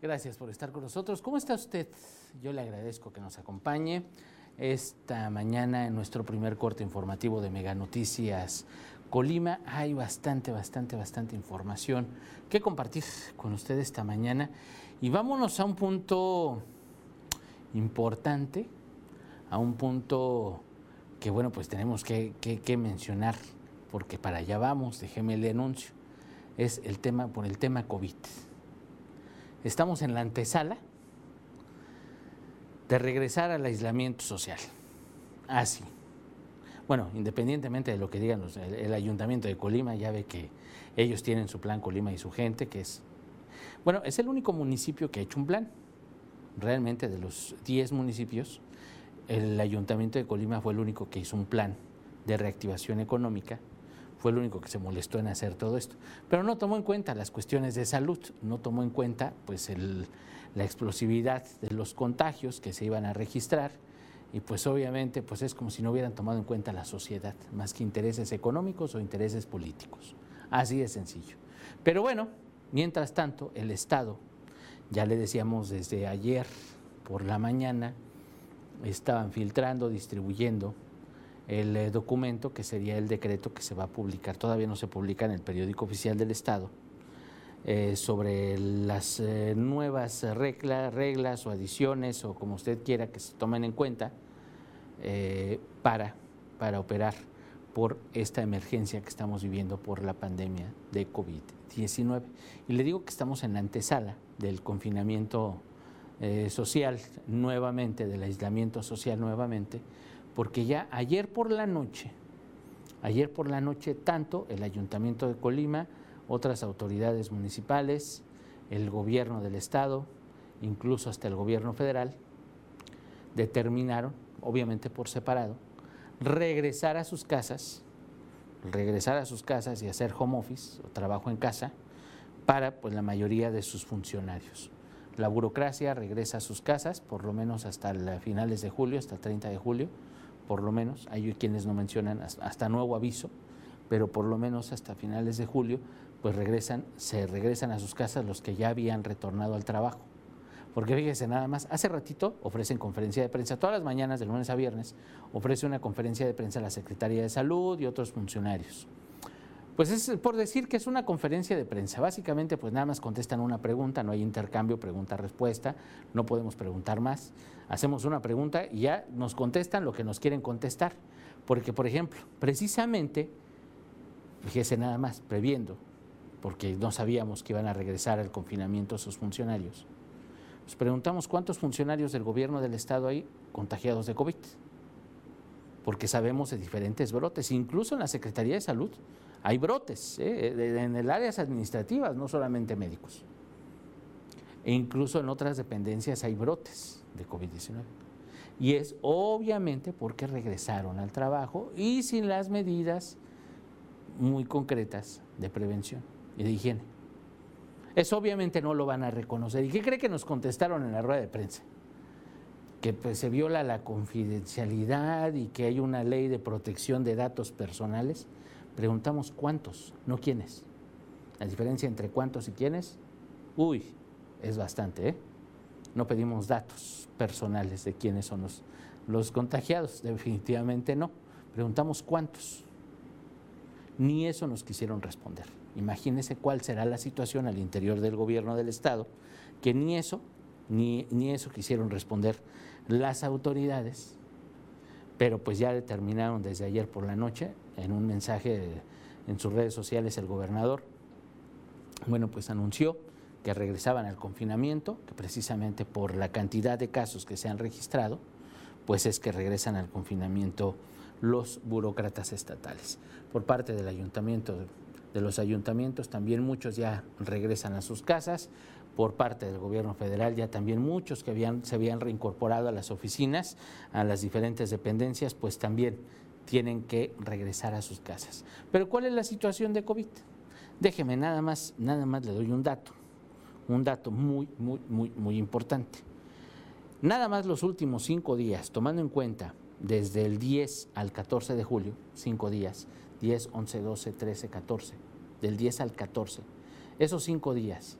Gracias por estar con nosotros. ¿Cómo está usted? Yo le agradezco que nos acompañe esta mañana en nuestro primer corte informativo de Mega Noticias Colima. Hay bastante, bastante, bastante información que compartir con usted esta mañana. Y vámonos a un punto importante, a un punto que, bueno, pues tenemos que, que mencionar, porque para allá vamos, déjeme el anuncio, es el tema, por el tema COVID estamos en la antesala de regresar al aislamiento social. Así. bueno, independientemente de lo que digan los, el, ayuntamiento de Colima, ya ve que ellos tienen su plan Colima y su gente, que es, bueno, es el único municipio que ha hecho un plan. Realmente de los 10 municipios, el ayuntamiento de Colima fue el único que hizo un plan de reactivación económica fue el único que se molestó en hacer todo esto. Pero no tomó en cuenta las cuestiones de salud, no tomó en cuenta pues la explosividad de los contagios que se iban a registrar y pues obviamente pues es como si no hubieran tomado en cuenta la sociedad, más que intereses económicos o intereses políticos. Así de sencillo. Pero bueno, mientras tanto, el Estado, ya le decíamos desde ayer por la mañana, estaban filtrando, distribuyendo el eh, documento que sería el decreto que se va a publicar, todavía no se publica en el periódico oficial del Estado, eh, sobre las eh, nuevas reglas, reglas o adiciones o como usted quiera que se tomen en cuenta para, para operar por esta emergencia que estamos viviendo por la pandemia de COVID-19. Y le digo que estamos en la antesala del confinamiento social nuevamente, del aislamiento social nuevamente, porque ya ayer por la noche, ayer por la noche, tanto el Ayuntamiento de Colima, otras autoridades municipales, el gobierno del Estado, incluso hasta el gobierno federal, determinaron, obviamente por separado, regresar a sus casas, regresar a sus casas y hacer home office o trabajo en casa para pues, la mayoría de sus funcionarios. La burocracia regresa a sus casas, por lo menos hasta finales de julio, hasta el 30 de julio, por lo menos, hay quienes no mencionan hasta nuevo aviso, pero por lo menos hasta finales de julio, pues regresan, se regresan a sus casas los que ya habían retornado al trabajo. Porque fíjese nada más, hace ratito ofrecen conferencia de prensa, todas las mañanas de lunes a viernes, ofrece una conferencia de prensa la Secretaría de Salud y otros funcionarios. Pues es por decir que es una conferencia de prensa. Básicamente, pues nada más contestan una pregunta, no hay intercambio pregunta-respuesta, no podemos preguntar más. Hacemos una pregunta y ya nos contestan lo que nos quieren contestar. Porque, por ejemplo, precisamente, fíjese nada más, previendo, porque no sabíamos que iban a regresar al confinamiento sus funcionarios, nos preguntamos cuántos funcionarios del gobierno del Estado hay contagiados de COVID. Porque sabemos de diferentes brotes, incluso en la Secretaría de Salud hay brotes ¿eh? en el áreas administrativas, no solamente médicos. E incluso en otras dependencias hay brotes de COVID-19. Y es obviamente porque regresaron al trabajo y sin las medidas muy concretas de prevención y de higiene. Eso obviamente no lo van a reconocer. ¿Y qué cree que nos contestaron en la rueda de prensa? Que pues, se viola la confidencialidad y que hay una ley de protección de datos personales Preguntamos cuántos, no quiénes. La diferencia entre cuántos y quiénes, uy, es bastante, ¿eh? No pedimos datos personales de quiénes son los, los contagiados, definitivamente no. Preguntamos cuántos. Ni eso nos quisieron responder. Imagínense cuál será la situación al interior del gobierno del Estado, que ni eso, ni, ni eso quisieron responder las autoridades, pero pues ya determinaron desde ayer por la noche en un mensaje en sus redes sociales el gobernador, bueno, pues anunció que regresaban al confinamiento, que precisamente por la cantidad de casos que se han registrado, pues es que regresan al confinamiento los burócratas estatales. Por parte del ayuntamiento, de los ayuntamientos, también muchos ya regresan a sus casas, por parte del gobierno federal, ya también muchos que habían, se habían reincorporado a las oficinas, a las diferentes dependencias, pues también tienen que regresar a sus casas. Pero ¿cuál es la situación de COVID? Déjeme nada más, nada más le doy un dato, un dato muy, muy, muy, muy importante. Nada más los últimos cinco días, tomando en cuenta desde el 10 al 14 de julio, cinco días, 10, 11, 12, 13, 14, del 10 al 14, esos cinco días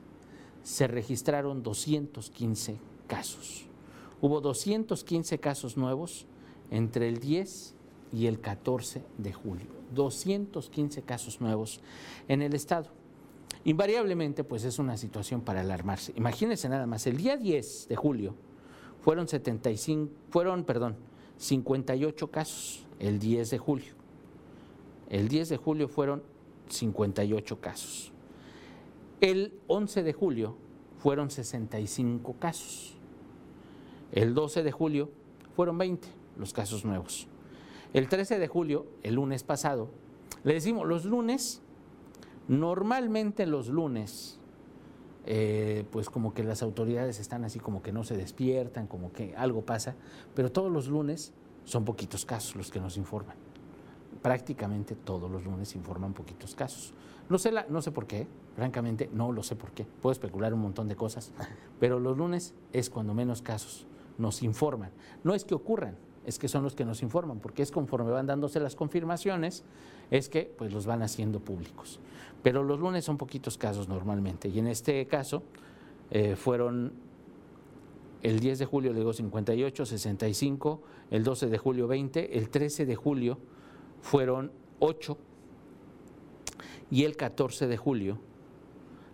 se registraron 215 casos. Hubo 215 casos nuevos entre el 10 y el 14 de julio. 215 casos nuevos en el estado. Invariablemente, pues es una situación para alarmarse. Imagínense nada más, el día 10 de julio fueron 75, fueron, perdón, 58 casos el 10 de julio. El 10 de julio fueron 58 casos. El 11 de julio fueron 65 casos. El 12 de julio fueron 20 los casos nuevos. El 13 de julio, el lunes pasado, le decimos, los lunes, normalmente los lunes, eh, pues como que las autoridades están así como que no se despiertan, como que algo pasa, pero todos los lunes son poquitos casos los que nos informan. Prácticamente todos los lunes informan poquitos casos. No sé, la, no sé por qué, francamente no lo sé por qué. Puedo especular un montón de cosas, pero los lunes es cuando menos casos nos informan. No es que ocurran, es que son los que nos informan, porque es conforme van dándose las confirmaciones, es que pues los van haciendo públicos. Pero los lunes son poquitos casos normalmente, y en este caso eh, fueron el 10 de julio, le digo 58, 65, el 12 de julio 20, el 13 de julio fueron 8 y el 14 de julio,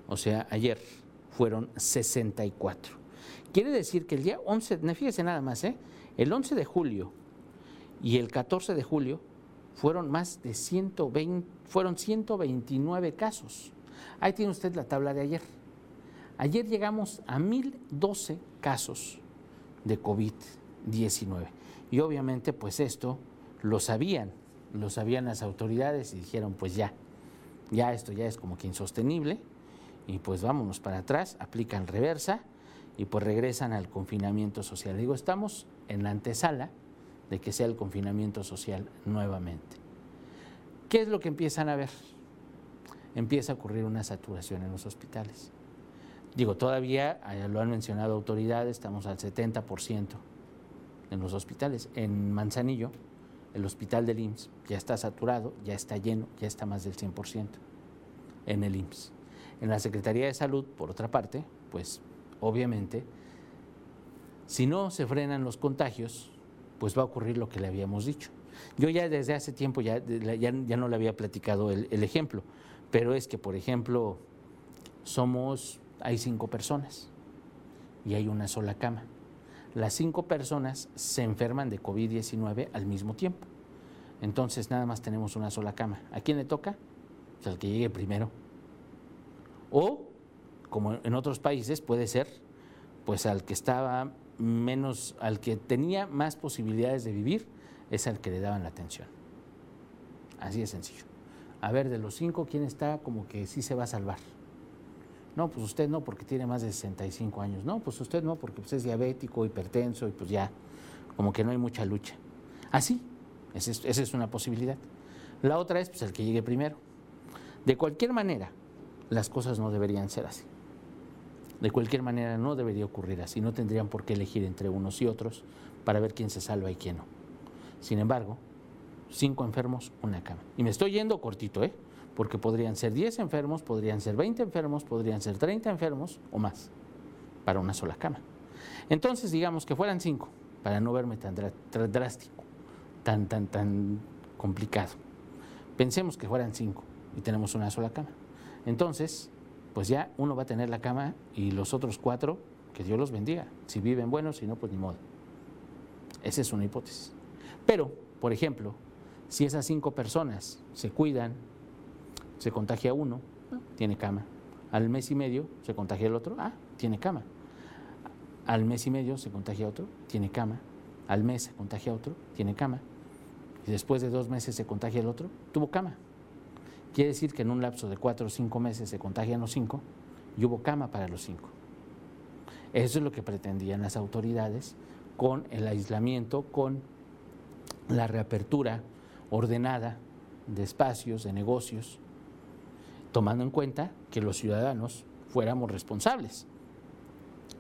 o sea, ayer, fueron 64. Quiere decir que el día 11, fíjese nada más, ¿eh? el 11 de julio y el 14 de julio fueron más de 120, fueron 129 casos. Ahí tiene usted la tabla de ayer. Ayer llegamos a 1012 casos de COVID-19. Y obviamente pues esto lo sabían, lo sabían las autoridades y dijeron pues ya, ya esto ya es como que insostenible y pues vámonos para atrás, aplican reversa y pues regresan al confinamiento social. Digo, estamos en la antesala de que sea el confinamiento social nuevamente. ¿Qué es lo que empiezan a ver? Empieza a ocurrir una saturación en los hospitales. Digo, todavía, eh, lo han mencionado autoridades, estamos al 70% en los hospitales. En Manzanillo, el hospital del IMSS ya está saturado, ya está lleno, ya está más del 100% en el IMSS. En la Secretaría de Salud, por otra parte, pues obviamente, si no se frenan los contagios, pues va a ocurrir lo que le habíamos dicho. Yo ya desde hace tiempo ya, ya, no le había platicado el ejemplo, pero es que, por ejemplo, somos hay cinco personas y hay una sola cama. Las cinco personas se enferman de COVID-19 al mismo tiempo. Entonces nada más tenemos una sola cama. ¿A quién le toca? Pues al que llegue primero. O, como en otros países, puede ser, pues al que estaba menos, al que tenía más posibilidades de vivir, es al que le daban la atención. Así de sencillo. A ver, de los cinco, ¿quién está como que sí se va a salvar? No, pues usted no, porque tiene más de 65 años. No, pues usted no, porque pues, es diabético, hipertenso y pues ya, como que no hay mucha lucha. Así, esa es, una posibilidad. La otra es pues, el que llegue primero. De cualquier manera, las cosas no deberían ser así. De cualquier manera no debería ocurrir así. No tendrían por qué elegir entre unos y otros para ver quién se salva y quién no. Sin embargo, cinco enfermos, una cama. Y me estoy yendo cortito, ¿eh? Porque podrían ser 10 enfermos, podrían ser 20 enfermos, podrían ser 30 enfermos o más para una sola cama. Entonces, digamos que fueran 5, para no verme tan drástico, tan, tan, tan complicado. Pensemos que fueran 5 y tenemos una sola cama. Entonces, pues ya uno va a tener la cama y los otros cuatro, que Dios los bendiga. Si viven buenos, si no, pues ni modo. Esa es una hipótesis. Pero, por ejemplo, si esas cinco personas se cuidan, se contagia uno, tiene cama. Al mes y medio se contagia el otro, ah, tiene cama. Al mes y medio se contagia otro, tiene cama. Al mes se contagia otro, tiene cama. Y después de dos meses se contagia el otro, tuvo cama. Quiere decir que en un lapso de cuatro o cinco meses se contagian los cinco y hubo cama para los cinco. Eso es lo que pretendían las autoridades con el aislamiento, con la reapertura ordenada de espacios, de negocios, tomando en cuenta que los ciudadanos fuéramos responsables,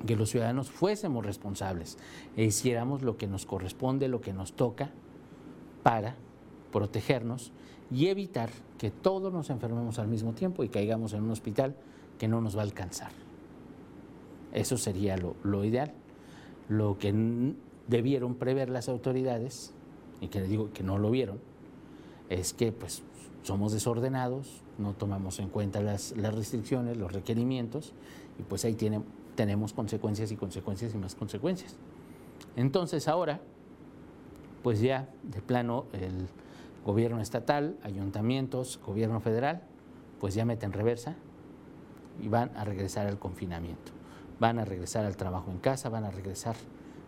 que los ciudadanos fuésemos responsables e hiciéramos lo que nos corresponde, lo que nos toca para protegernos y evitar que todos nos enfermemos al mismo tiempo y caigamos en un hospital que no nos va a alcanzar. Eso sería lo, ideal. Lo que debieron prever las autoridades, y que les digo que no lo vieron, es que pues somos desordenados, no tomamos en cuenta las, restricciones, los requerimientos, y pues ahí tenemos consecuencias y consecuencias y más consecuencias. Entonces ahora, pues ya de plano el gobierno estatal, ayuntamientos, gobierno federal, pues ya meten reversa y van a regresar al confinamiento, van a regresar al trabajo en casa, van a regresar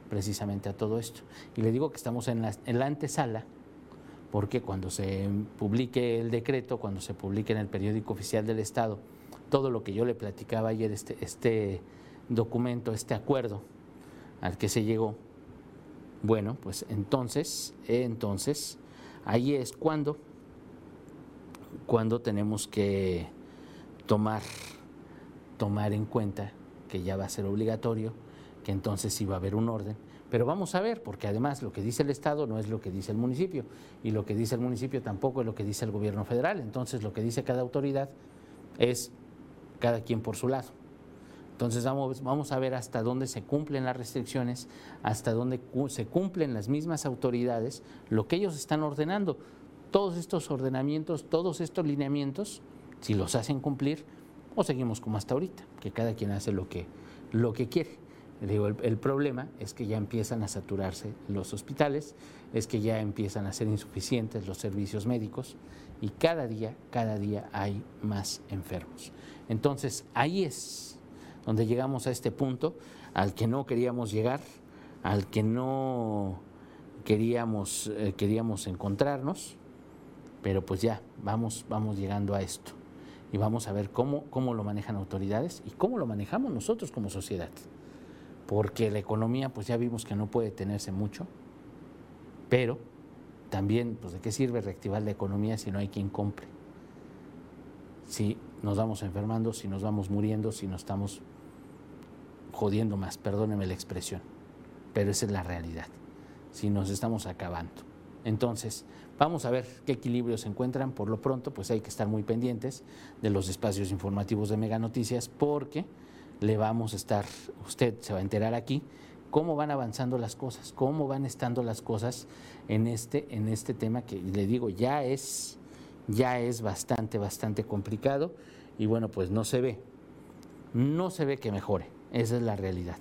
precisamente a todo esto. Y le digo que estamos en la, en la antesala porque cuando se publique el decreto, cuando se publique en el periódico oficial del Estado, todo lo que yo le platicaba ayer, este, este documento, este acuerdo al que se llegó, bueno, pues entonces, entonces, ahí es cuando, cuando tenemos que tomar, tomar en cuenta que ya va a ser obligatorio, que entonces sí va a haber un orden pero vamos a ver, porque además lo que dice el Estado no es lo que dice el municipio, y lo que dice el municipio tampoco es lo que dice el gobierno federal. Entonces lo que dice cada autoridad es cada quien por su lado. Entonces vamos, vamos a ver hasta dónde se cumplen las restricciones, hasta dónde se cumplen las mismas autoridades, lo que ellos están ordenando. Todos estos ordenamientos, todos estos lineamientos, si los hacen cumplir, o seguimos como hasta ahorita, que cada quien hace lo que, lo que quiere. Digo, el, problema es que ya empiezan a saturarse los hospitales, es que ya empiezan a ser insuficientes los servicios médicos y cada día, cada día hay más enfermos. Entonces, ahí es donde llegamos a este punto al que no queríamos llegar, al que no queríamos, eh, queríamos encontrarnos, pero pues ya vamos, vamos llegando a esto y vamos a ver cómo, cómo lo manejan autoridades y cómo lo manejamos nosotros como sociedad porque la economía pues ya vimos que no puede tenerse mucho, pero también pues de qué sirve reactivar la economía si no hay quien compre, si nos vamos enfermando, si nos vamos muriendo, si nos estamos jodiendo más, perdóneme la expresión, pero esa es la realidad, si nos estamos acabando. Entonces, vamos a ver qué equilibrios se encuentran. Por lo pronto, pues hay que estar muy pendientes de los espacios informativos de Mega Noticias porque le vamos a estar, usted se va a enterar aquí, cómo van avanzando las cosas, cómo van estando las cosas en este, en este tema que le digo, ya es, ya es bastante, bastante complicado y bueno, pues no se ve, no se ve que mejore, esa es la realidad.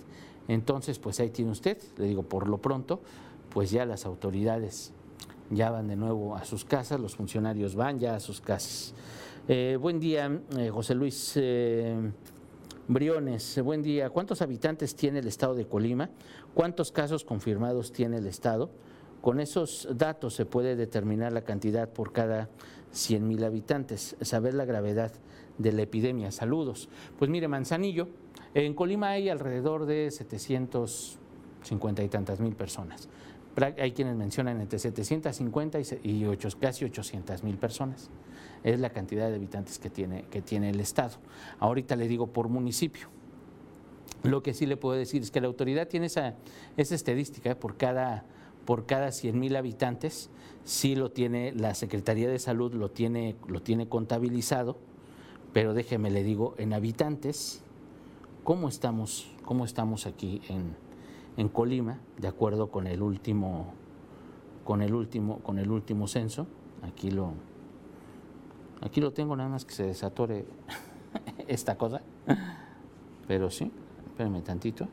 Entonces, pues ahí tiene usted, le digo, por lo pronto, pues ya las autoridades ya van de nuevo a sus casas, los funcionarios van ya a sus casas. Eh, buen día, eh, José Luis. Eh, Briones, buen día. ¿Cuántos habitantes tiene el estado de Colima? ¿Cuántos casos confirmados tiene el estado? Con esos datos se puede determinar la cantidad por cada 100 mil habitantes, saber la gravedad de la epidemia. Saludos. Pues mire, Manzanillo, en Colima hay alrededor de 750 y tantas mil personas. Hay quienes mencionan entre 750 y casi 800 mil personas es la cantidad de habitantes que tiene, que tiene el Estado. Ahorita le digo por municipio. Lo que sí le puedo decir es que la autoridad tiene esa, esa estadística por cada, por cada 100 mil habitantes, sí lo tiene, la Secretaría de Salud lo tiene, lo tiene contabilizado, pero déjeme le digo, en habitantes, ¿cómo estamos, cómo estamos aquí en, en Colima, de acuerdo con el último, con el último, con el último censo? Aquí lo, Aquí lo tengo nada más que se desatore esta cosa. Pero sí, espérenme tantito.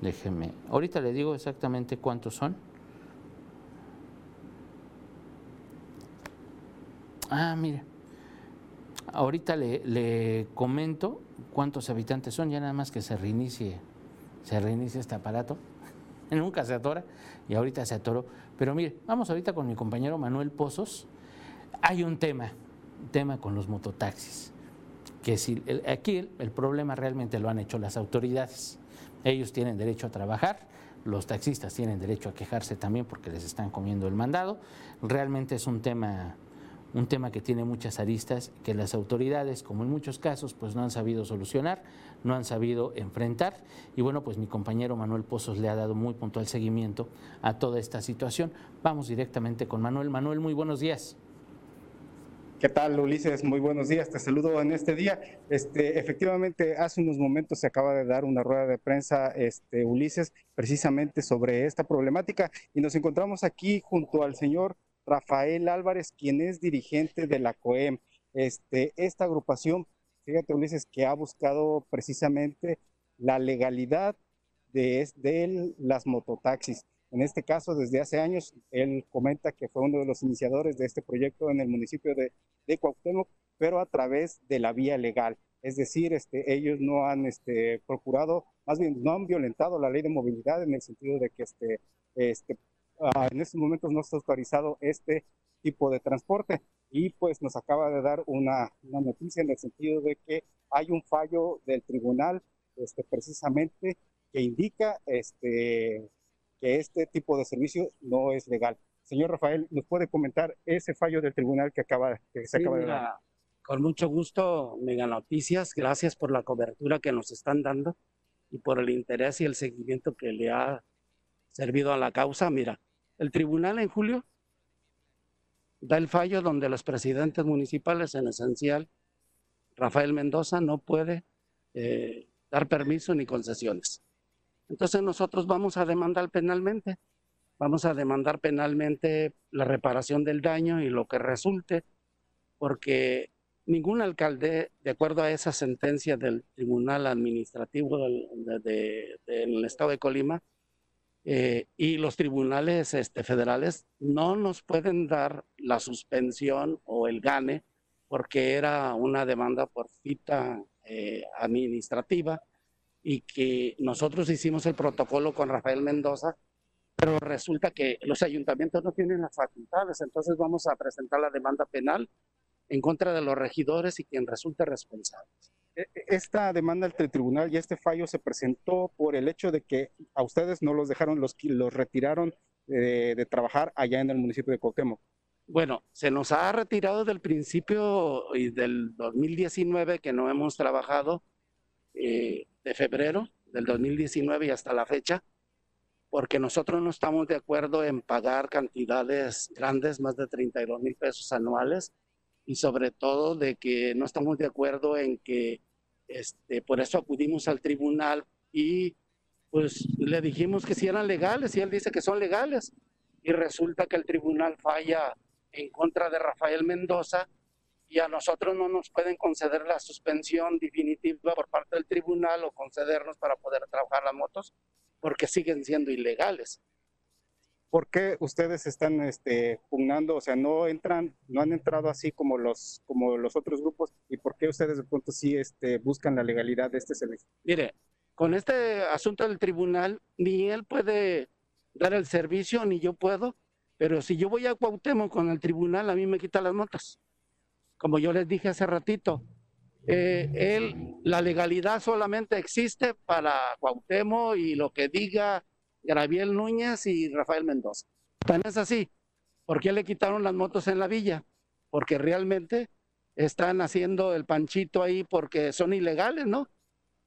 Déjenme. Ahorita le digo exactamente cuántos son. Ah, mire. Ahorita le, comento cuántos habitantes son, ya nada más que se reinicie, se reinicie este aparato. Nunca se atora y ahorita se atoró. Pero mire, vamos ahorita con mi compañero Manuel Pozos hay un tema, tema con los mototaxis, que si, aquí el, problema realmente lo han hecho las autoridades. Ellos tienen derecho a trabajar, los taxistas tienen derecho a quejarse también porque les están comiendo el mandado. Realmente es un tema, un tema que tiene muchas aristas que las autoridades, como en muchos casos, pues no han sabido solucionar, no han sabido enfrentar. Y bueno, pues mi compañero Manuel Pozos le ha dado muy puntual seguimiento a toda esta situación. Vamos directamente con Manuel. Manuel, muy buenos días. ¿Qué tal, Ulises? Muy buenos días. Te saludo en este día. Este, efectivamente, hace unos momentos se acaba de dar una rueda de prensa, este, Ulises, precisamente sobre esta problemática y nos encontramos aquí junto al señor Rafael Álvarez, quien es dirigente de la COEM. Este, esta agrupación, fíjate, Ulises, que ha buscado precisamente la legalidad de, de las mototaxis. En este caso, desde hace años, él comenta que fue uno de los iniciadores de este proyecto en el municipio de, de Cuauhtémoc, pero a través de la vía legal. Es decir, este, ellos no han este, procurado, más bien no han violentado la ley de movilidad en el sentido de que este, este, ah, en estos momentos no está autorizado este tipo de transporte. Y pues nos acaba de dar una, una noticia en el sentido de que hay un fallo del tribunal este, precisamente que indica este, que este tipo de servicio no es legal. Señor Rafael, ¿nos puede comentar ese fallo del tribunal que, acaba, que se acaba de dar? Con mucho gusto, Mega Noticias. Gracias por la cobertura que nos están dando y por el interés y el seguimiento que le ha servido a la causa. Mira, el tribunal en julio da el fallo donde los presidentes municipales, en esencial, Rafael Mendoza, no puede eh, dar permiso ni concesiones. Entonces nosotros vamos a demandar penalmente, vamos a demandar penalmente la reparación del daño y lo que resulte, porque ningún alcalde, de acuerdo a esa sentencia del Tribunal Administrativo del, Estado de Colima, eh, y los tribunales este, federales no nos pueden dar la suspensión o el gane porque era una demanda por cita eh, administrativa y que nosotros hicimos el protocolo con Rafael Mendoza, pero resulta que los ayuntamientos no tienen las facultades, entonces vamos a presentar la demanda penal en contra de los regidores y quien resulte responsable. E, e, esta demanda ante el tribunal y este fallo se presentó por el hecho de que a ustedes no los dejaron, los, los retiraron de, de trabajar allá en el municipio de Cuauhtémoc. Bueno, se nos ha retirado del principio y del 2019 que no hemos trabajado eh, de febrero del 2019 y hasta la fecha, porque nosotros no estamos de acuerdo en pagar cantidades grandes, más de 32 mil pesos anuales, y sobre todo de que no estamos de acuerdo en que, este, por eso acudimos al tribunal y pues le dijimos que si eran legales y él dice que son legales y resulta que el tribunal falla en contra de Rafael Mendoza y a nosotros no nos pueden conceder la suspensión definitiva por parte del tribunal o concedernos para poder trabajar las motos porque siguen siendo ilegales. ¿Por qué ustedes están este, pugnando? O sea, no entran, no han entrado así como los, como los otros grupos. ¿Y por qué ustedes de pronto sí este, buscan la legalidad de este servicio? Mire, con este asunto del tribunal, ni él puede dar el servicio, ni yo puedo. Pero si yo voy a Cuauhtémoc con el tribunal, a mí me quita las motos como yo les dije hace ratito, eh, él, la legalidad solamente existe para Cuauhtémoc y lo que diga Graviel Núñez y Rafael Mendoza. Tan es así. ¿Por qué le quitaron las motos en la villa? Porque realmente están haciendo el panchito ahí porque son ilegales, ¿no?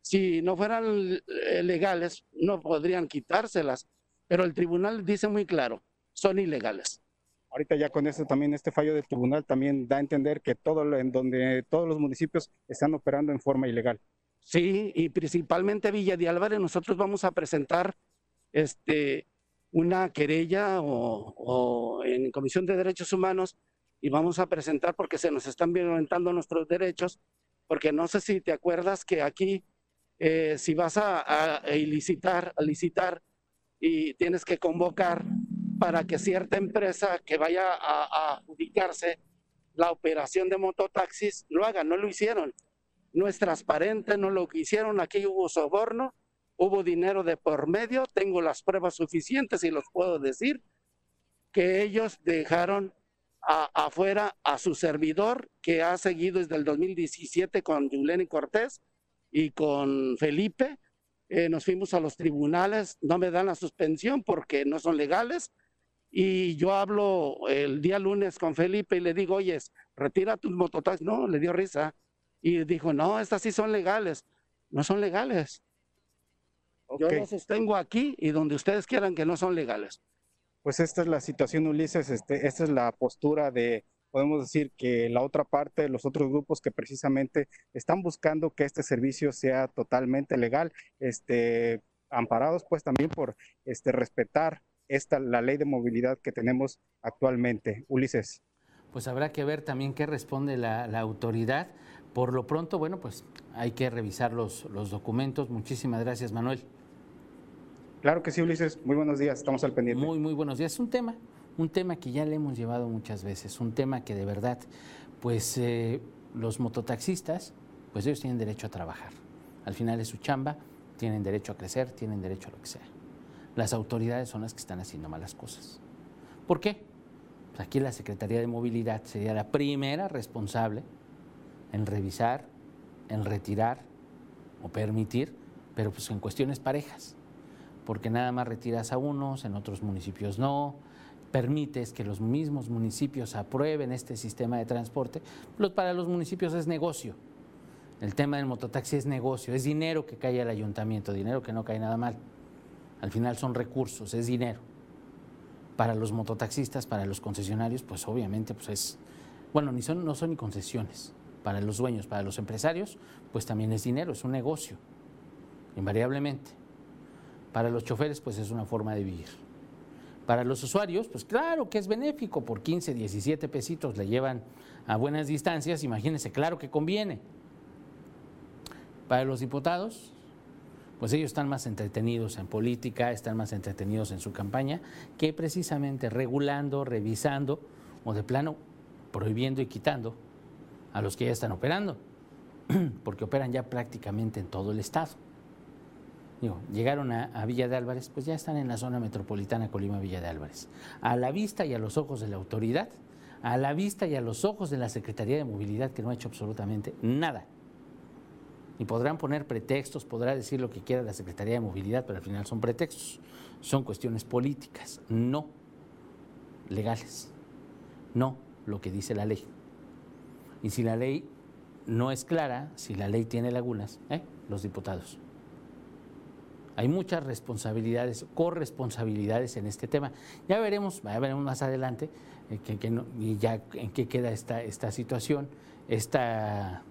Si no fueran eh, legales, no podrían quitárselas. Pero el tribunal dice muy claro, son ilegales. Ahorita ya con esto también este fallo del tribunal también da a entender que todo en donde todos los municipios están operando en forma ilegal. Sí, y principalmente Villa de Álvarez nosotros vamos a presentar este una querella o, o, en Comisión de Derechos Humanos y vamos a presentar porque se nos están violentando nuestros derechos, porque no sé si te acuerdas que aquí eh, si vas a, a, a, licitar, a licitar y tienes que convocar para que cierta empresa que vaya a, adjudicarse la operación de mototaxis lo haga. No lo hicieron. No es transparente, no lo hicieron. Aquí hubo soborno, hubo dinero de por medio. Tengo las pruebas suficientes y los puedo decir que ellos dejaron afuera a su servidor que ha seguido desde el 2017 con Julián Cortés y con Felipe. Eh, nos fuimos a los tribunales, no me dan la suspensión porque no son legales Y yo hablo el día lunes con Felipe y le digo, oye, retira tus mototaxis. No, le dio risa. Y dijo, no, estas sí son legales. No son legales. Yo los sostengo aquí y donde ustedes quieran que no son legales. Pues esta es la situación, Ulises. Este, esta es la postura de, podemos decir que la otra parte, los otros grupos que precisamente están buscando que este servicio sea totalmente legal, este, amparados pues también por este, respetar esta, la ley de movilidad que tenemos actualmente. Ulises. Pues habrá que ver también qué responde la, autoridad. Por lo pronto, bueno, pues hay que revisar los, los documentos. Muchísimas gracias, Manuel. Claro que sí, Ulises. Muy buenos días. Estamos al pendiente. Muy, muy buenos días. Es un tema, un tema que ya le hemos llevado muchas veces. Un tema que de verdad, pues eh, los mototaxistas, pues ellos tienen derecho a trabajar. Al final es su chamba, tienen derecho a crecer, tienen derecho a lo que sea. Las autoridades son las que están haciendo malas cosas. ¿Por qué? Pues aquí la Secretaría de Movilidad sería la primera responsable en revisar, en retirar o permitir, pero pues en cuestiones parejas, porque nada más retiras a unos, en otros municipios no, permites que los mismos municipios aprueben este sistema de transporte, para los municipios es negocio. El tema del mototaxi es negocio, es dinero que cae al ayuntamiento, dinero que no cae nada mal. Al final son recursos, es dinero. Para los mototaxistas, para los concesionarios, pues obviamente pues es, bueno, ni son, no son ni concesiones. Para los dueños, para los empresarios, pues también es dinero, es un negocio, invariablemente. Para los choferes, pues es una forma de vivir. Para los usuarios, pues claro que es benéfico, por 15, 17 pesitos le llevan a buenas distancias, imagínense, claro que conviene. Para los diputados, pues ellos están más entretenidos en política, están más entretenidos en su campaña, que precisamente regulando, revisando o de plano prohibiendo y quitando a los que ya están operando, porque operan ya prácticamente en todo el estado. Digo, llegaron a, Villa de Álvarez, pues ya están en la zona metropolitana Colima-Villa de Álvarez. A la vista y a los ojos de la autoridad, a la vista y a los ojos de la Secretaría de Movilidad, que no ha hecho absolutamente nada y podrán poner pretextos, podrá decir lo que quiera la Secretaría de Movilidad, pero al final son pretextos, son cuestiones políticas, no legales, no lo que dice la ley. Y si la ley no es clara, si la ley tiene lagunas, ¿eh? los diputados. Hay muchas responsabilidades, corresponsabilidades en este tema. Ya veremos, ya veremos más adelante eh, en qué queda esta, esta situación, esta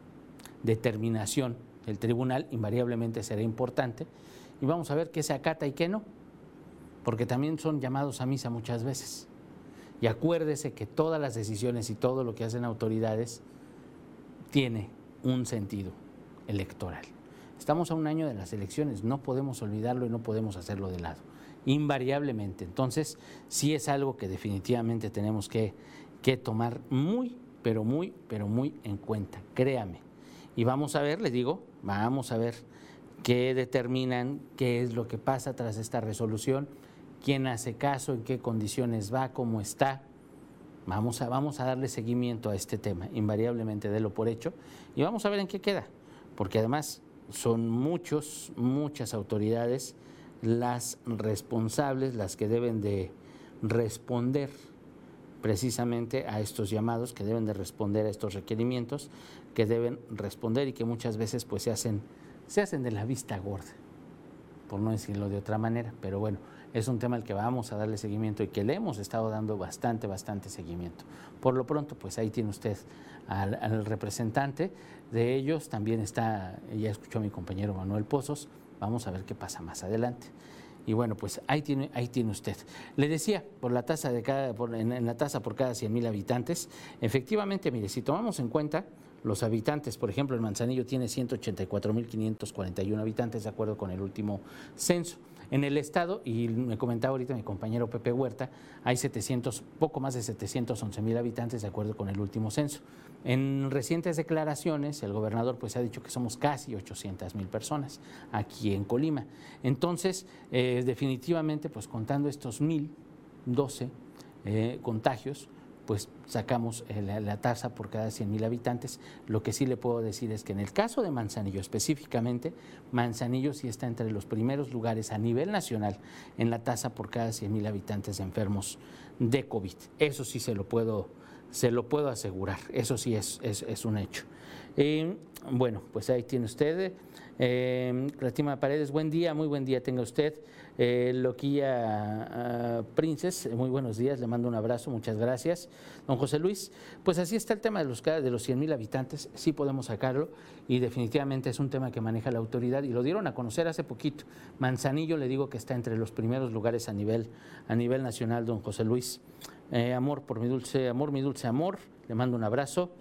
determinación el tribunal invariablemente será importante y vamos a ver qué se acata y qué no, porque también son llamados a misa muchas veces. Y acuérdese que todas las decisiones y todo lo que hacen autoridades tiene un sentido electoral. Estamos a un año de las elecciones, no podemos olvidarlo y no podemos hacerlo de lado, invariablemente. Entonces, sí es algo que definitivamente tenemos que, tomar muy, pero muy, pero muy en cuenta, créame. Y vamos a ver, les digo, vamos a ver qué determinan, qué es lo que pasa tras esta resolución, quién hace caso, en qué condiciones va, cómo está. Vamos a, vamos a darle seguimiento a este tema, invariablemente de lo por hecho, y vamos a ver en qué queda, porque además son muchos, muchas autoridades las responsables, las que deben de responder precisamente a estos llamados, que deben de responder a estos requerimientos, que deben responder y que muchas veces pues se hacen, se hacen de la vista gorda, por no decirlo de otra manera, pero bueno, es un tema al que vamos a darle seguimiento y que le hemos estado dando bastante, bastante seguimiento. Por lo pronto, pues ahí tiene usted al, representante de ellos, también está, ya escuchó a mi compañero Manuel Pozos, vamos a ver qué pasa más adelante. Y bueno, pues ahí tiene, ahí tiene usted. Le decía, por la tasa de cada, en, la tasa por cada 100 mil habitantes, efectivamente, mire, si tomamos en cuenta los habitantes, por ejemplo, el Manzanillo tiene 184.541 habitantes, de acuerdo con el último censo. En el estado, y me comentaba ahorita mi compañero Pepe Huerta, hay 700, poco más de 711 mil habitantes de acuerdo con el último censo. En recientes declaraciones, el gobernador pues ha dicho que somos casi 800 mil personas aquí en Colima. Entonces, eh, definitivamente, pues contando estos 1.012 eh, contagios, pues sacamos la, tasa por cada 100 mil habitantes. Lo que sí le puedo decir es que en el caso de Manzanillo específicamente, Manzanillo sí está entre los primeros lugares a nivel nacional en la tasa por cada 100 mil habitantes enfermos de COVID. Eso sí se lo puedo, se lo puedo asegurar, eso sí es, es, un hecho. Eh, bueno, pues ahí tiene usted. Eh, Paredes, buen día, muy buen día tenga usted. Eh, Loquilla uh, Princes, muy buenos días, le mando un abrazo, muchas gracias. Don José Luis, pues así está el tema de los, de los 100 mil habitantes, sí podemos sacarlo y definitivamente es un tema que maneja la autoridad y lo dieron a conocer hace poquito. Manzanillo le digo que está entre los primeros lugares a nivel, a nivel nacional, don José Luis. Eh, amor por mi dulce amor, mi dulce amor, le mando un abrazo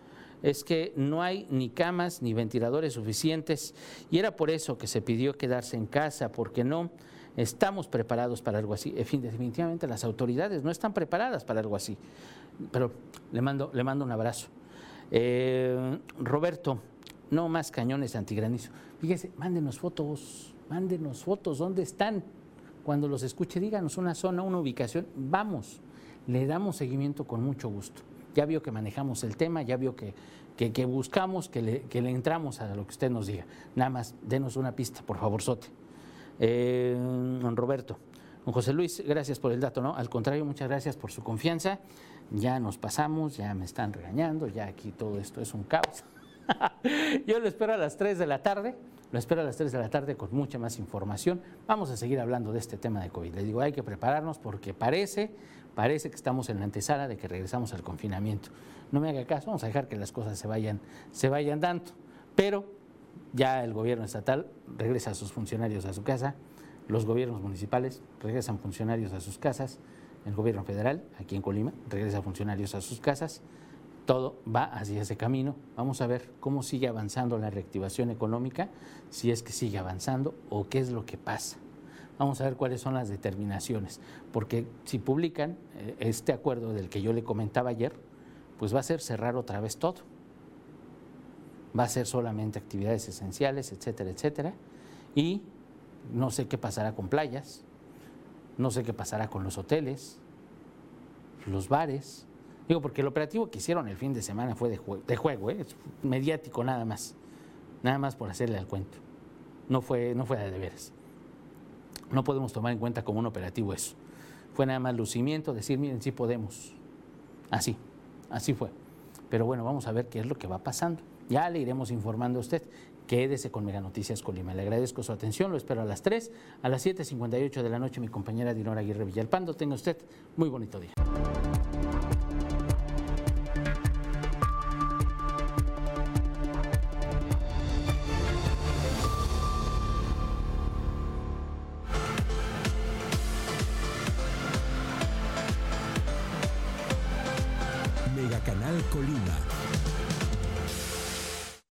es que no hay ni camas ni ventiladores suficientes y era por eso que se pidió quedarse en casa, porque no estamos preparados para algo así. En fin, definitivamente las autoridades no están preparadas para algo así. Pero le mando, le mando un abrazo. Eh, Roberto, no más cañones antigranizo. Fíjese, mándenos fotos, mándenos fotos, ¿dónde están? Cuando los escuche, díganos una zona, una ubicación, vamos, le damos seguimiento con mucho gusto. Ya vio que manejamos el tema, ya vio que, que, buscamos, que le, que le entramos a lo que usted nos diga. Nada más, denos una pista, por favor, Sote. Eh, don Roberto. Don José Luis, gracias por el dato, ¿no? Al contrario, muchas gracias por su confianza. Ya nos pasamos, ya me están regañando, ya aquí todo esto es un caos. Yo lo espero a las 3 de la tarde, lo espero a las 3 de la tarde con mucha más información. Vamos a seguir hablando de este tema de COVID. Le digo, hay que prepararnos porque parece, parece que estamos en la antesala de que regresamos al confinamiento. No me haga caso, vamos a dejar que las cosas se vayan, se vayan dando. Pero ya el gobierno estatal regresa a sus funcionarios a su casa, los gobiernos municipales regresan funcionarios a sus casas, el gobierno federal, aquí en Colima, regresa funcionarios a sus casas, todo va hacia ese camino. Vamos a ver cómo sigue avanzando la reactivación económica, si es que sigue avanzando o qué es lo que pasa. Vamos a ver cuáles son las determinaciones, porque si publican eh, este acuerdo del que yo le comentaba ayer, pues va a ser cerrar otra vez todo va a ser solamente actividades esenciales, etcétera, etcétera. Y no sé qué pasará con playas, no sé qué pasará con los hoteles, los bares. Digo, porque el operativo que hicieron el fin de semana fue de, juego, ¿eh? mediático nada más, nada más por hacerle al cuento. No fue, no fue de veras. No podemos tomar en cuenta como un operativo eso. Fue nada más lucimiento, decir, miren, sí podemos. Así, así fue. Pero bueno, vamos a ver qué es lo que va pasando. Ya le iremos informando a usted. Quédese con Mega Noticias Colima. Le agradezco su atención, lo espero a las 3, a las 7.58 de la noche, mi compañera Dinora Aguirre Villalpando. Tenga usted muy bonito día. Mega Canal Colima